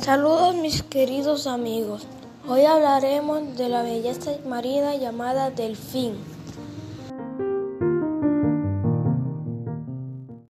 Saludos mis queridos amigos. Hoy hablaremos de la belleza marina llamada delfín.